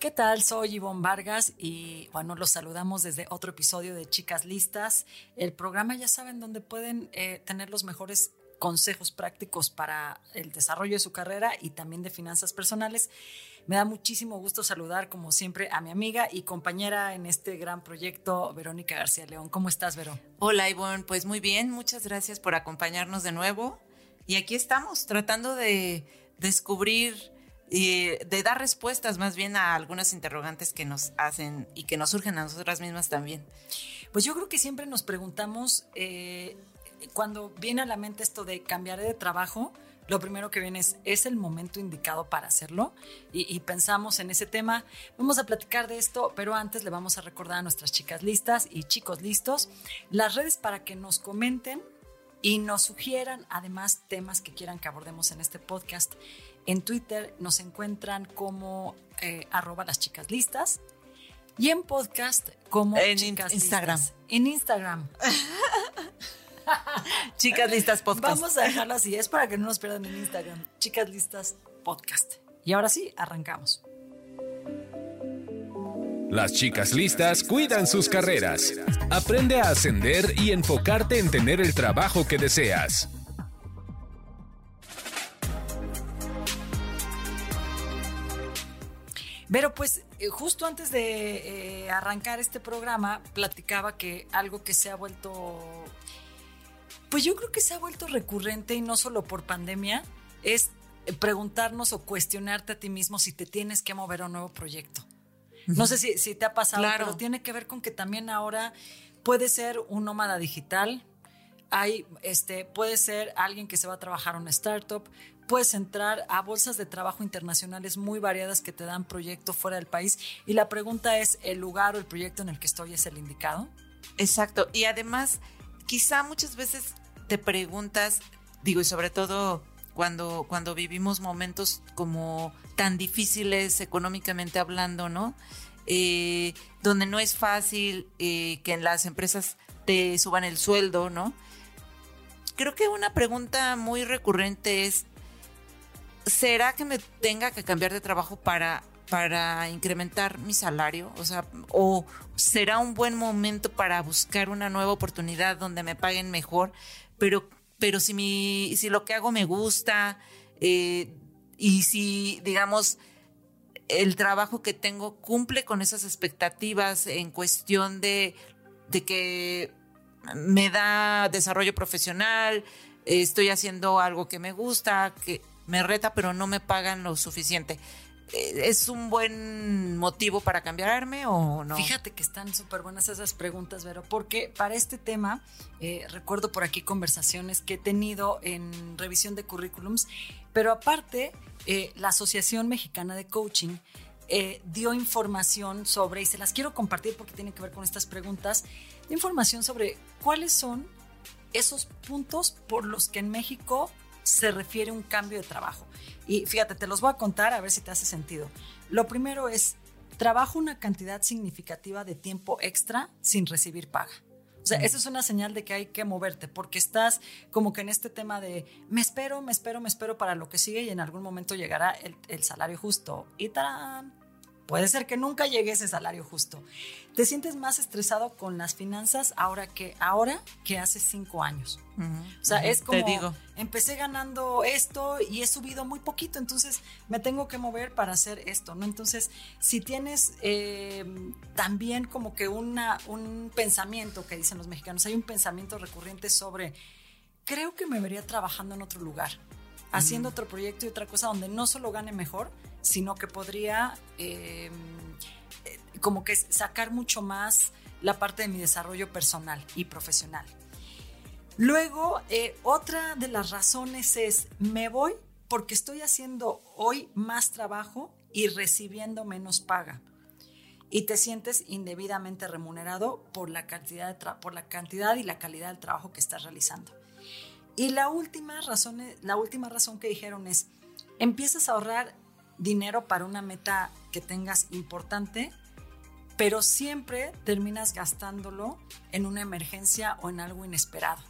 ¿Qué tal? Soy Ivonne Vargas y bueno, los saludamos desde otro episodio de Chicas Listas. El programa ya saben donde pueden eh, tener los mejores consejos prácticos para el desarrollo de su carrera y también de finanzas personales. Me da muchísimo gusto saludar, como siempre, a mi amiga y compañera en este gran proyecto, Verónica García León. ¿Cómo estás, Vero? Hola, Ivonne. Pues muy bien, muchas gracias por acompañarnos de nuevo. Y aquí estamos, tratando de descubrir y de dar respuestas más bien a algunas interrogantes que nos hacen y que nos surgen a nosotras mismas también. Pues yo creo que siempre nos preguntamos, eh, cuando viene a la mente esto de cambiar de trabajo, lo primero que viene es, ¿es el momento indicado para hacerlo? Y, pensamos en ese tema. Vamos a platicar de esto, pero antes le vamos a recordar a nuestras chicas listas y chicos listos las redes para que nos comenten y nos sugieran además temas que quieran que abordemos en este podcast. En Twitter nos encuentran como eh, arroba las chicas listas y en podcast como en chicas Instagram. Listas. En Instagram. chicas listas podcast. Vamos a dejarlo así, es para que no nos pierdan en Instagram. Chicas listas podcast. Y ahora sí, arrancamos. Las chicas listas cuidan sus carreras. Aprende a ascender y enfocarte en tener el trabajo que deseas. Pero pues eh, justo antes de eh, arrancar este programa, platicaba que algo que se ha vuelto, pues yo creo que se ha vuelto recurrente y no solo por pandemia, es preguntarnos o cuestionarte a ti mismo si te tienes que mover a un nuevo proyecto. No sé si, si te ha pasado, Claro. pero tiene que ver con que también ahora puede ser un nómada digital, hay, este, puede ser alguien que se va a trabajar a una startup, puedes entrar a bolsas de trabajo internacionales muy variadas que te dan proyecto fuera del país y la pregunta es, ¿el lugar o el proyecto en el que estoy es el indicado? Exacto. Y además, quizá muchas veces te preguntas, digo, y sobre todo cuando, cuando vivimos momentos como tan difíciles económicamente hablando, ¿no? Eh, donde no es fácil eh, que en las empresas te suban el sueldo, ¿no? Creo que una pregunta muy recurrente es, ¿será que me tenga que cambiar de trabajo para, para incrementar mi salario? O sea, ¿o será un buen momento para buscar una nueva oportunidad donde me paguen mejor? Pero, pero si, mi, si lo que hago me gusta eh, y si, digamos, el trabajo que tengo cumple con esas expectativas en cuestión de, de que me da desarrollo profesional, estoy haciendo algo que me gusta, que me reta, pero no me pagan lo suficiente. Eh, ¿Es un buen motivo para cambiarme o no? Fíjate que están súper buenas esas preguntas, Vero, porque para este tema, eh, recuerdo por aquí conversaciones que he tenido en revisión de currículums, pero aparte, eh, la Asociación Mexicana de Coaching dio información sobre, y se las quiero compartir porque tiene que ver con estas preguntas, información sobre cuáles son esos puntos por los que en México se refiere un cambio de trabajo. Y fíjate, te los voy a contar a ver si te hace sentido. Lo primero es, trabajo una cantidad significativa de tiempo extra sin recibir paga. O sea, esa es una señal de que hay que moverte, porque estás como que en este tema de me espero, me espero, me espero para lo que sigue y en algún momento llegará el, el salario justo. Y tarán, puede ser que nunca llegue ese salario justo. Te sientes más estresado con las finanzas ahora que ahora que hace cinco años. O sea, es como, Te digo. empecé ganando esto y he subido muy poquito, entonces me tengo que mover para hacer esto, ¿no? Entonces, si tienes eh, también como que una, un pensamiento que dicen los mexicanos, hay un pensamiento recurrente sobre, creo que me vería trabajando en otro lugar, haciendo otro proyecto y otra cosa donde no solo gane mejor, sino que podría eh, eh, como que sacar mucho más la parte de mi desarrollo personal y profesional. Luego, eh, otra de las razones es, me voy porque estoy haciendo hoy más trabajo y recibiendo menos paga. Y te sientes indebidamente remunerado por la cantidad, por la cantidad y la calidad del trabajo que estás realizando. Y la última razón, la última razón que dijeron es, empiezas a ahorrar dinero para una meta que tengas importante, pero siempre terminas gastándolo en una emergencia o en algo inesperado.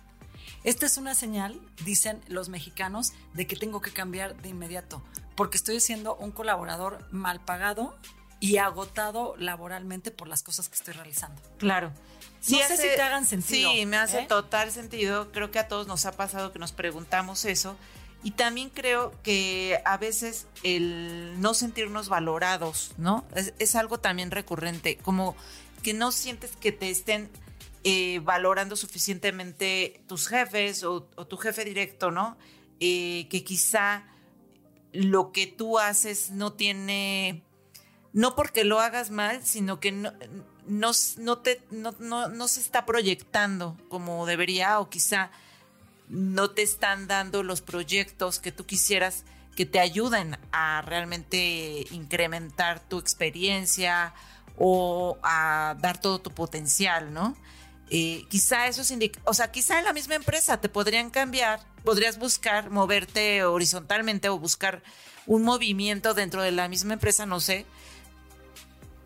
Esta es una señal, dicen los mexicanos, de que tengo que cambiar de inmediato, porque estoy siendo un colaborador mal pagado y agotado laboralmente por las cosas que estoy realizando. Claro. Sí, no sé si te hagan sentido. Sí, me hace ¿eh? total sentido. Creo que a todos nos ha pasado que nos preguntamos eso. Y también creo que a veces el no sentirnos valorados, ¿no? Es, algo también recurrente, como que no sientes que te estén eh, valorando suficientemente tus jefes o, tu jefe directo, ¿no? Eh, que quizá lo que tú haces no tiene, no porque lo hagas mal, sino que no, no, te, no, se está proyectando como debería o quizá no te están dando los proyectos que tú quisieras que te ayuden a realmente incrementar tu experiencia o a dar todo tu potencial, ¿no? Eh, quizá eso es o sea, quizá en la misma empresa te podrían cambiar, podrías buscar moverte horizontalmente o buscar un movimiento dentro de la misma empresa, no sé,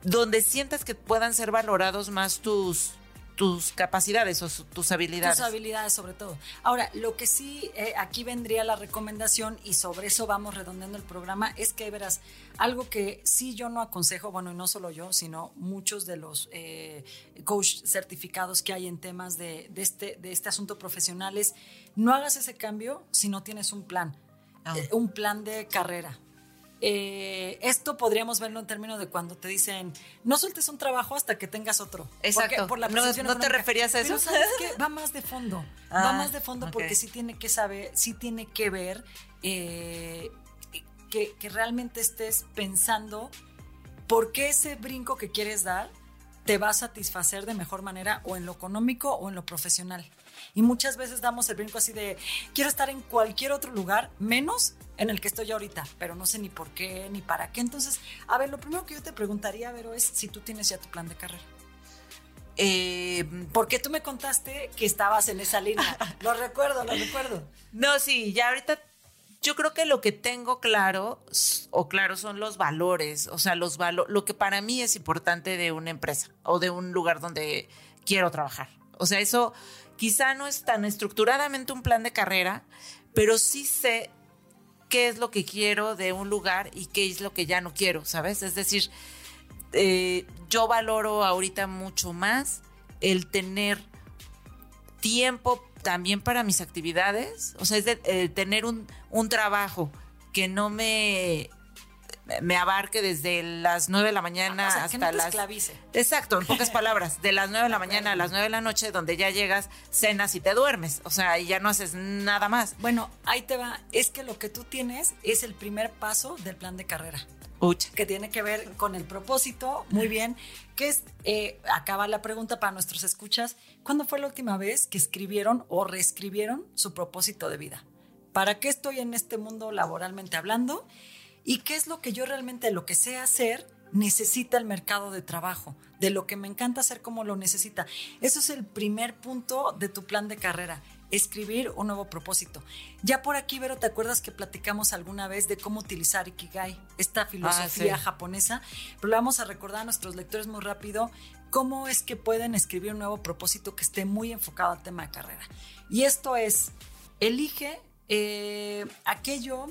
donde sientas que puedan ser valorados más tus tus capacidades o tus habilidades. Tus habilidades sobre todo. Ahora, lo que sí, eh, aquí vendría la recomendación y sobre eso vamos redondeando el programa, es que verás, algo que sí yo no aconsejo, bueno, y no solo yo, sino muchos de los eh, coach certificados que hay en temas de, este, de este asunto profesionales, no hagas ese cambio si no tienes un plan, ah. eh, un plan de carrera. Eh, esto podríamos verlo en términos de cuando te dicen, no sueltes un trabajo hasta que tengas otro. Exacto. por la no, te referías a eso. sabes que va más de fondo. va ah, más de fondo porque sí tiene que saber, sí tiene que ver eh, que, que realmente estés pensando por qué ese brinco que quieres dar te va a satisfacer de mejor manera o en lo económico o en lo profesional. Y muchas veces damos el brinco así de, quiero estar en cualquier otro lugar, menos en el que estoy ahorita, pero no sé ni por qué ni para qué. Entonces, a ver, lo primero que yo te preguntaría, Vero, es si tú tienes ya tu plan de carrera. Eh, porque tú me contaste que estabas en esa línea. lo recuerdo, lo recuerdo. No, sí, ya ahorita yo creo que lo que tengo claro o claro son los valores, o sea, los valo lo que para mí es importante de una empresa o de un lugar donde quiero trabajar. O sea, eso Quizá no es tan estructuradamente un plan de carrera, pero sí sé qué es lo que quiero de un lugar y qué es lo que ya no quiero, ¿sabes? Es decir, eh, yo valoro ahorita mucho más el tener tiempo también para mis actividades, o sea, es de, tener un, un trabajo que no me me abarque desde las 9 de la mañana hasta que no las. Esclavice. Exacto, en pocas palabras, de las 9 de la mañana a las 9 de la noche, donde ya llegas, cenas y te duermes. O sea, y ya no haces nada más. Bueno, ahí te va. Es que lo que tú tienes es el primer paso del plan de carrera. Que tiene que ver con el propósito. Muy bien. Que es, eh, acaba la pregunta para nuestros escuchas. ¿Cuándo fue la última vez que escribieron o reescribieron su propósito de vida? ¿Para qué estoy en este mundo laboralmente hablando? y qué es lo que yo realmente, lo que sé hacer, necesita el mercado de trabajo, de lo que me encanta hacer como lo necesita. Eso es el primer punto de tu plan de carrera, escribir un nuevo propósito. Ya por aquí, Vero, ¿te acuerdas que platicamos alguna vez de cómo utilizar Ikigai, esta filosofía ah, japonesa? Pero le vamos a recordar a nuestros lectores muy rápido cómo es que pueden escribir un nuevo propósito que esté muy enfocado al tema de carrera. Y esto es, elige eh, aquello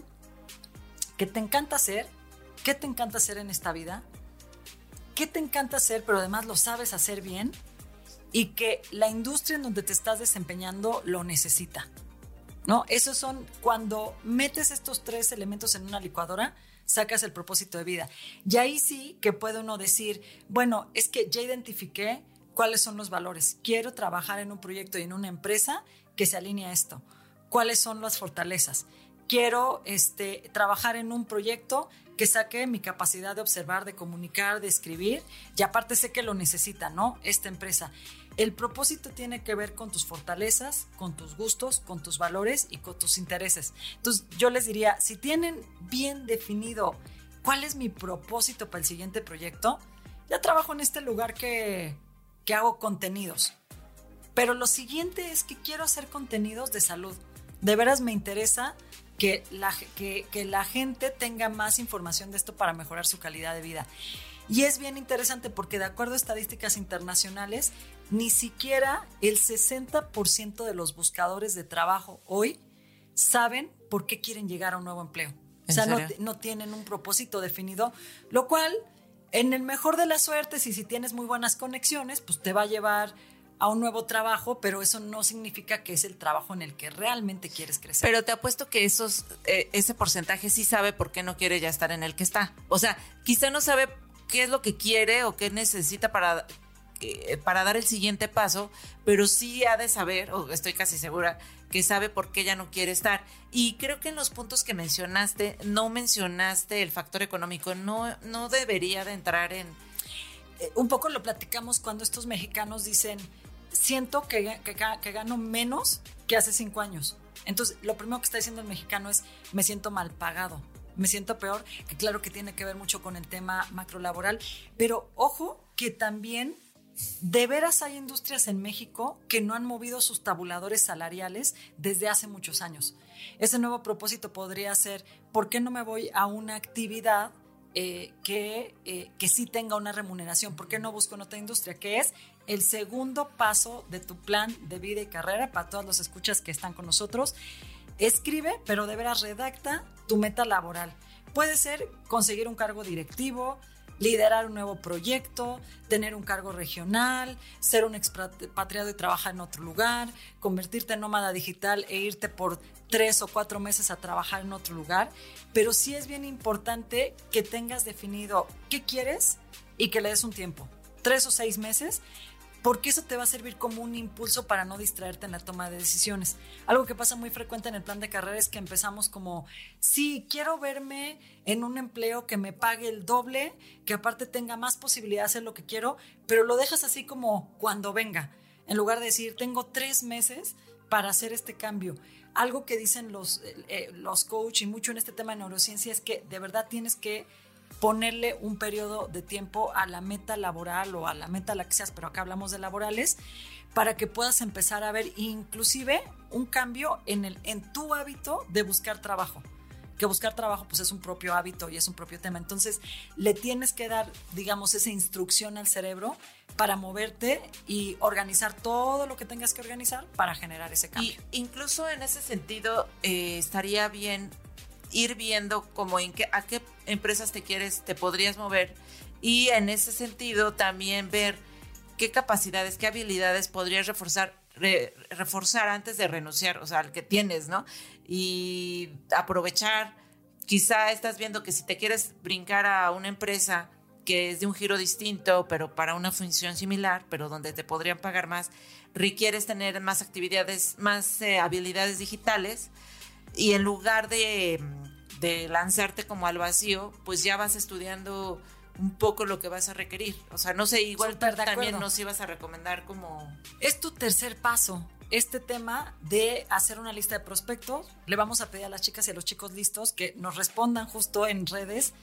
que te encanta hacer, qué te encanta hacer en esta vida, qué te encanta hacer, pero además lo sabes hacer bien y que la industria en donde te estás desempeñando lo necesita. ¿No? Esos son cuando metes estos tres elementos en una licuadora, sacas el propósito de vida. Y ahí sí que puede uno decir, bueno, es que ya identifiqué cuáles son los valores. Quiero trabajar en un proyecto y en una empresa que se alinee a esto. ¿Cuáles son las fortalezas? quiero este, trabajar en un proyecto que saque mi capacidad de observar, de comunicar, de escribir, y aparte sé que lo necesita, ¿no? Esta empresa. El propósito tiene que ver con tus fortalezas, con tus gustos, con tus valores y con tus intereses. Entonces, yo les diría, si tienen bien definido cuál es mi propósito para el siguiente proyecto, ya trabajo en este lugar que, que hago contenidos. Pero lo siguiente es que quiero hacer contenidos de salud De veras me interesa que la, que, que la gente tenga más información de esto para mejorar su calidad de vida. Y es bien interesante porque de acuerdo a estadísticas internacionales, ni siquiera el 60% de los buscadores de trabajo hoy saben por qué quieren llegar a un nuevo empleo. O sea, no, no, tienen un propósito definido, lo cual, en el mejor de las suertes y si tienes muy buenas conexiones, pues te va a llevar a un nuevo trabajo, pero eso no significa que es el trabajo en el que realmente quieres crecer. Pero te apuesto que esos, eh, ese porcentaje sí sabe por qué no quiere ya estar en el que está. O sea, quizá no sabe qué es lo que quiere o qué necesita para eh, para dar el siguiente paso, pero sí ha de saber, o estoy casi segura, que sabe por qué ya no quiere estar. Y creo que en los puntos que mencionaste, no mencionaste el factor económico, no, no debería de entrar en... Eh, un poco lo platicamos cuando estos mexicanos dicen, siento que, que, gano menos que hace cinco años. Entonces, lo primero que está diciendo el mexicano es, me siento mal pagado me siento peor, que claro que tiene que ver mucho con el tema macrolaboral, pero ojo que también de veras hay industrias en México que no han movido sus tabuladores salariales desde hace muchos años. Ese nuevo propósito podría ser, ¿por qué no me voy a una actividad eh, que, eh, que sí tenga una remuneración? ¿Por qué no busco en otra industria? Que es el segundo paso de tu plan de vida y carrera para todos los escuchas que están con nosotros. Escribe, pero de veras redacta tu meta laboral. Puede ser conseguir un cargo directivo, liderar un nuevo proyecto, tener un cargo regional, ser un expatriado y trabajar en otro lugar, convertirte en nómada digital e irte por tres o cuatro meses a trabajar en otro lugar. Pero sí es bien importante que tengas definido qué quieres y que le des un tiempo, tres o seis meses, porque eso te va a servir como un impulso para no distraerte en la toma de decisiones. Algo que pasa muy frecuente en el plan de carrera es que empezamos como, sí, quiero verme en un empleo que me pague el doble, que aparte tenga más posibilidad de hacer lo que quiero, pero lo dejas así como cuando venga, en lugar de decir, tengo tres meses para hacer este cambio. Algo que dicen los, eh, los coach y mucho en este tema de neurociencia es que de verdad tienes que ponerle un periodo de tiempo a la meta laboral o a la meta la que seas, pero acá hablamos de laborales, para que puedas empezar a ver inclusive un cambio en, el, en tu hábito de buscar trabajo. Que buscar trabajo pues es un propio hábito y es un propio tema. Entonces le tienes que dar, digamos, esa instrucción al cerebro para moverte y organizar todo lo que tengas que organizar para generar ese cambio. Y incluso en ese sentido eh, estaría bien ir viendo como en qué, a qué empresas te quieres, te podrías mover y en ese sentido también ver qué capacidades, qué habilidades podrías reforzar, reforzar antes de renunciar, o sea, al que tienes, ¿no? Y aprovechar, quizá estás viendo que si te quieres brincar a una empresa que es de un giro distinto, pero para una función similar, pero donde te podrían pagar más, requieres tener más actividades, más eh, habilidades digitales y en lugar de, lanzarte como al vacío, pues ya vas estudiando un poco lo que vas a requerir. O sea, no sé, igual también nos ibas a recomendar como... Es tu tercer paso. Este tema de hacer una lista de prospectos, le vamos a pedir a las chicas y a los chicos listos que nos respondan justo en redes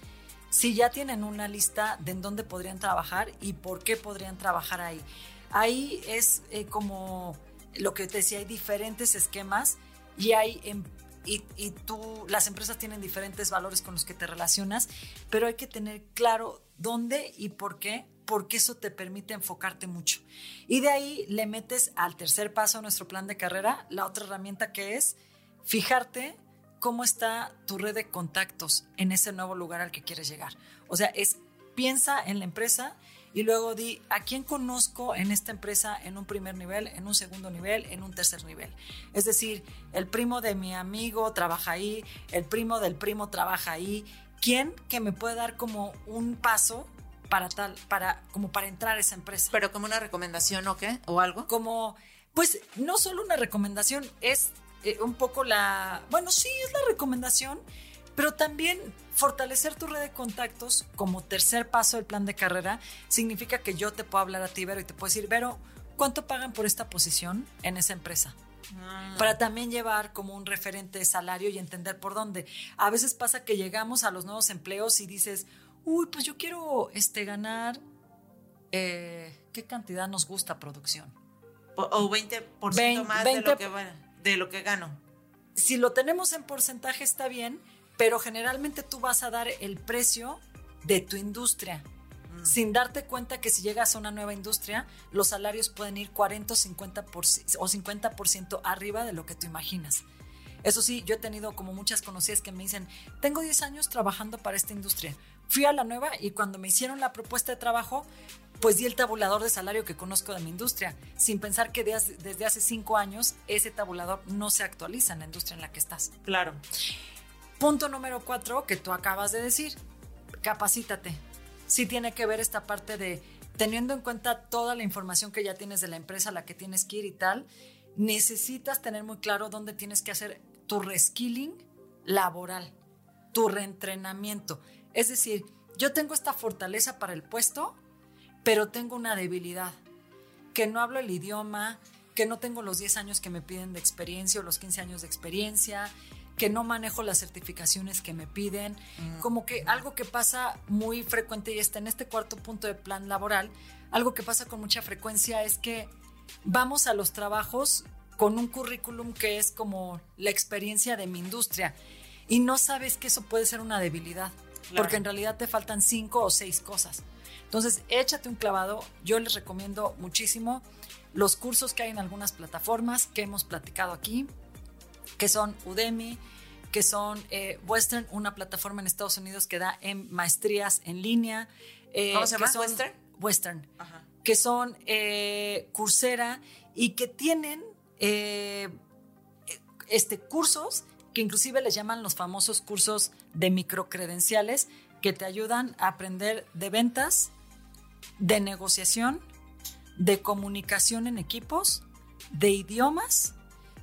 si ya tienen una lista de en dónde podrían trabajar y por qué podrían trabajar ahí. Ahí es eh, como lo que te decía, hay diferentes esquemas y hay em, y, tú, las empresas tienen diferentes valores con los que te relacionas, pero hay que tener claro dónde y por qué, porque eso te permite enfocarte mucho. Y de ahí le metes al tercer paso a nuestro plan de carrera, la otra herramienta que es fijarte cómo está tu red de contactos en ese nuevo lugar al que quieres llegar. O sea, es piensa en la empresa y luego di a quién conozco en esta empresa en un primer nivel, en un segundo nivel, en un tercer nivel. Es decir, el primo de mi amigo trabaja ahí, el primo del primo trabaja ahí. ¿Quién que me puede dar como un paso para tal, para como para entrar a esa empresa? Pero como una recomendación o qué o algo? Como pues no solo una recomendación, es eh, un poco la, bueno, sí es la recomendación, pero también fortalecer tu red de contactos como tercer paso del plan de carrera significa que yo te puedo hablar a ti, Vero, y te puedo decir, Vero, ¿cuánto pagan por esta posición en esa empresa? Ah. Para también llevar como un referente de salario y entender por dónde. A veces pasa que llegamos a los nuevos empleos y dices, uy, pues yo quiero este, ganar, eh, ¿qué cantidad nos gusta producción? O, 20%, más de, lo que, de lo que gano. si lo tenemos en porcentaje está bien, pero generalmente tú vas a dar el precio de tu industria. Mm. Sin darte cuenta que si llegas a una nueva industria, los salarios pueden ir 40 o 50%, o 50 arriba de lo que tú imaginas. Eso sí, yo he tenido como muchas conocidas que me dicen, tengo 10 años trabajando para esta industria. Fui a la nueva y cuando me hicieron la propuesta de trabajo, pues di el tabulador de salario que conozco de mi industria, sin pensar que desde hace 5 años ese tabulador no se actualiza en la industria en la que estás. Claro. Punto número 4 que tú acabas de decir, capacítate. Sí tiene que ver esta parte de teniendo en cuenta toda la información que ya tienes de la empresa a la que tienes que ir y tal, necesitas tener muy claro dónde tienes que hacer tu reskilling laboral, tu reentrenamiento. Es decir, yo tengo esta fortaleza para el puesto, pero tengo una debilidad, que no hablo el idioma, que no tengo los 10 años que me piden de experiencia o los 15 años de experiencia, que no manejo las certificaciones que me piden, mm. como que algo que pasa muy frecuente y está en este cuarto punto de plan laboral, algo que pasa con mucha frecuencia es que vamos a los trabajos con un currículum que es como la experiencia de mi industria y no sabes que eso puede ser una debilidad, porque en realidad te faltan cinco o seis cosas. Entonces, échate un clavado. Yo les recomiendo muchísimo los cursos que hay en algunas plataformas que hemos platicado aquí, que son Udemy, que son eh, Western, una plataforma en Estados Unidos que da en maestrías en línea. Eh, ¿Cómo se llama? Western. Western. Que son eh, Coursera y que tienen este, cursos que inclusive les llaman los famosos cursos de microcredenciales que te ayudan a aprender de ventas, de negociación, de comunicación en equipos, de idiomas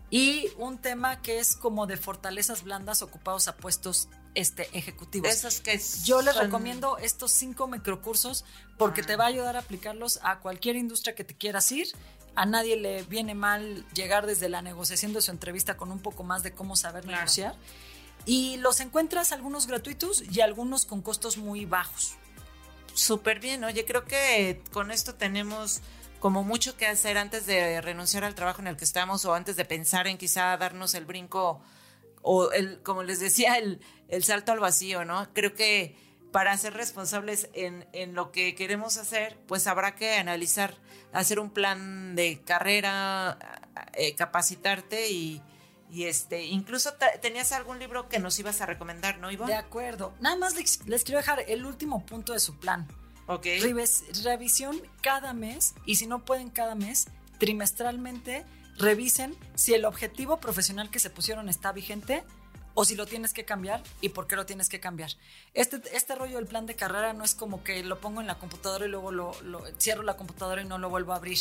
y un tema que es como de fortalezas blandas ocupados a puestos este, ejecutivos. Esos que Yo les recomiendo estos cinco microcursos porque te va a ayudar a aplicarlos a cualquier industria que te quieras ir a nadie le viene mal llegar desde la negociación de su entrevista con un poco más de cómo saber negociar. Y los encuentras algunos gratuitos y algunos con costos muy bajos. Súper bien, oye, creo que con esto tenemos como mucho que hacer antes de renunciar al trabajo en el que estamos o antes de pensar en quizá darnos el brinco o el, como les decía, el, el salto al vacío, ¿no? Creo que para ser responsables en, en, lo que queremos hacer, pues habrá que analizar, hacer un plan de carrera, eh, capacitarte y, este, incluso tenías algún libro que nos ibas a recomendar, ¿no, Ivonne? De acuerdo. Nada más les, quiero dejar el último punto de su plan. Ok. revisión cada mes y si no pueden cada mes, trimestralmente, revisen si el objetivo profesional que se pusieron está vigente o si lo tienes que cambiar y por qué lo tienes que cambiar. Este, este rollo del plan de carrera no es como que lo pongo en la computadora y luego lo, cierro la computadora y no lo vuelvo a abrir.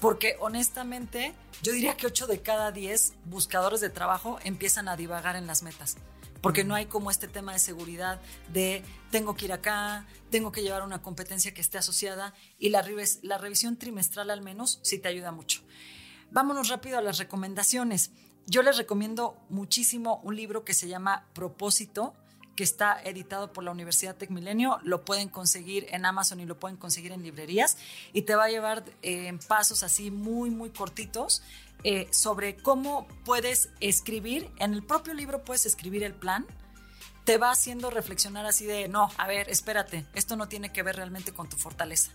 Porque honestamente, yo diría que 8 de cada 10 buscadores de trabajo empiezan a divagar en las metas porque no hay como este tema de seguridad de tengo que ir acá, tengo que llevar una competencia que esté asociada y la, la revisión trimestral al menos sí te ayuda mucho. Vámonos rápido a las recomendaciones. Yo les recomiendo muchísimo un libro que se llama Propósito, que está editado por la Universidad Tecmilenio. Lo pueden conseguir en Amazon y lo pueden conseguir en librerías. Y te va a llevar en eh, pasos así muy, muy cortitos eh, sobre cómo puedes escribir. En el propio libro puedes escribir el plan. Te va haciendo reflexionar así de, no, a ver, espérate, esto no tiene que ver realmente con tu fortaleza.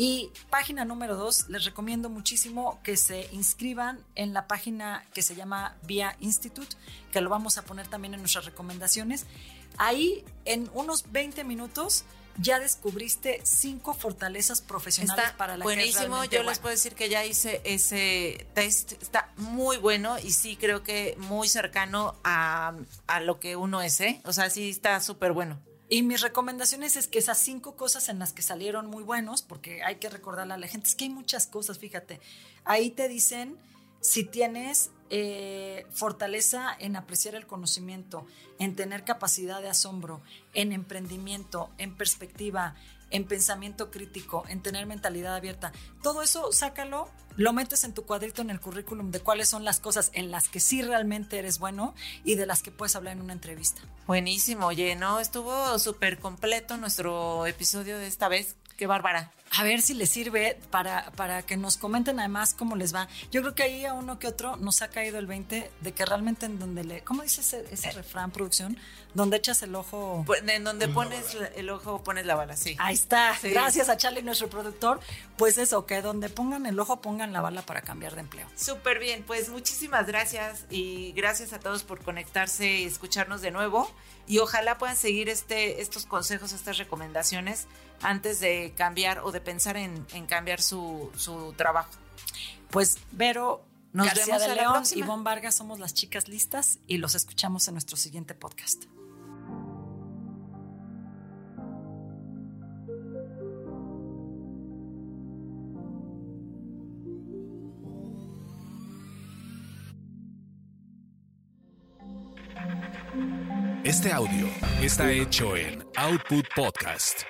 Y página número dos, les recomiendo muchísimo que se inscriban en la página que se llama Via Institute, que lo vamos a poner también en nuestras recomendaciones. Ahí, en unos 20 minutos, ya descubriste cinco fortalezas profesionales para la buenísimo. Yo les puedo decir que ya hice ese test, está muy bueno y sí creo que muy cercano a, a lo que uno es, ¿eh? O sea, sí está súper bueno. Y mis recomendaciones es que esas cinco cosas en las que salieron muy buenos, porque hay que recordarle a la gente, es que hay muchas cosas, fíjate, ahí te dicen si tienes eh, fortaleza en apreciar el conocimiento, en tener capacidad de asombro, en emprendimiento, en perspectiva, en pensamiento crítico, en tener mentalidad abierta. Todo eso, sácalo, lo metes en tu cuadrito en el currículum de cuáles son las cosas en las que sí realmente eres bueno y de las que puedes hablar en una entrevista. Buenísimo, oye, ¿no? Estuvo súper completo nuestro episodio de esta vez. qué bárbara. A ver si les sirve para, para que nos comenten además cómo les va. Yo creo que ahí a uno que otro nos ha caído el 20 de que realmente en donde le... ¿Cómo dice ese, ese refrán, producción? Donde echas el ojo... Pues, En donde pones el ojo, pones la bala, sí. Ahí está. Sí. Gracias a Charlie, nuestro productor. Pues eso, que donde pongan el ojo, pongan la bala para cambiar de empleo. Súper bien, pues muchísimas gracias y gracias a todos por conectarse y escucharnos de nuevo. Y ojalá puedan seguir este, estos consejos, estas recomendaciones antes de cambiar o de pensar en, en cambiar su, su trabajo. Pues Vero, Nos García vemos de a la León, próxima. Ivonne Vargas somos las chicas listas y los escuchamos en nuestro siguiente podcast. Este audio está hecho en Output Podcast.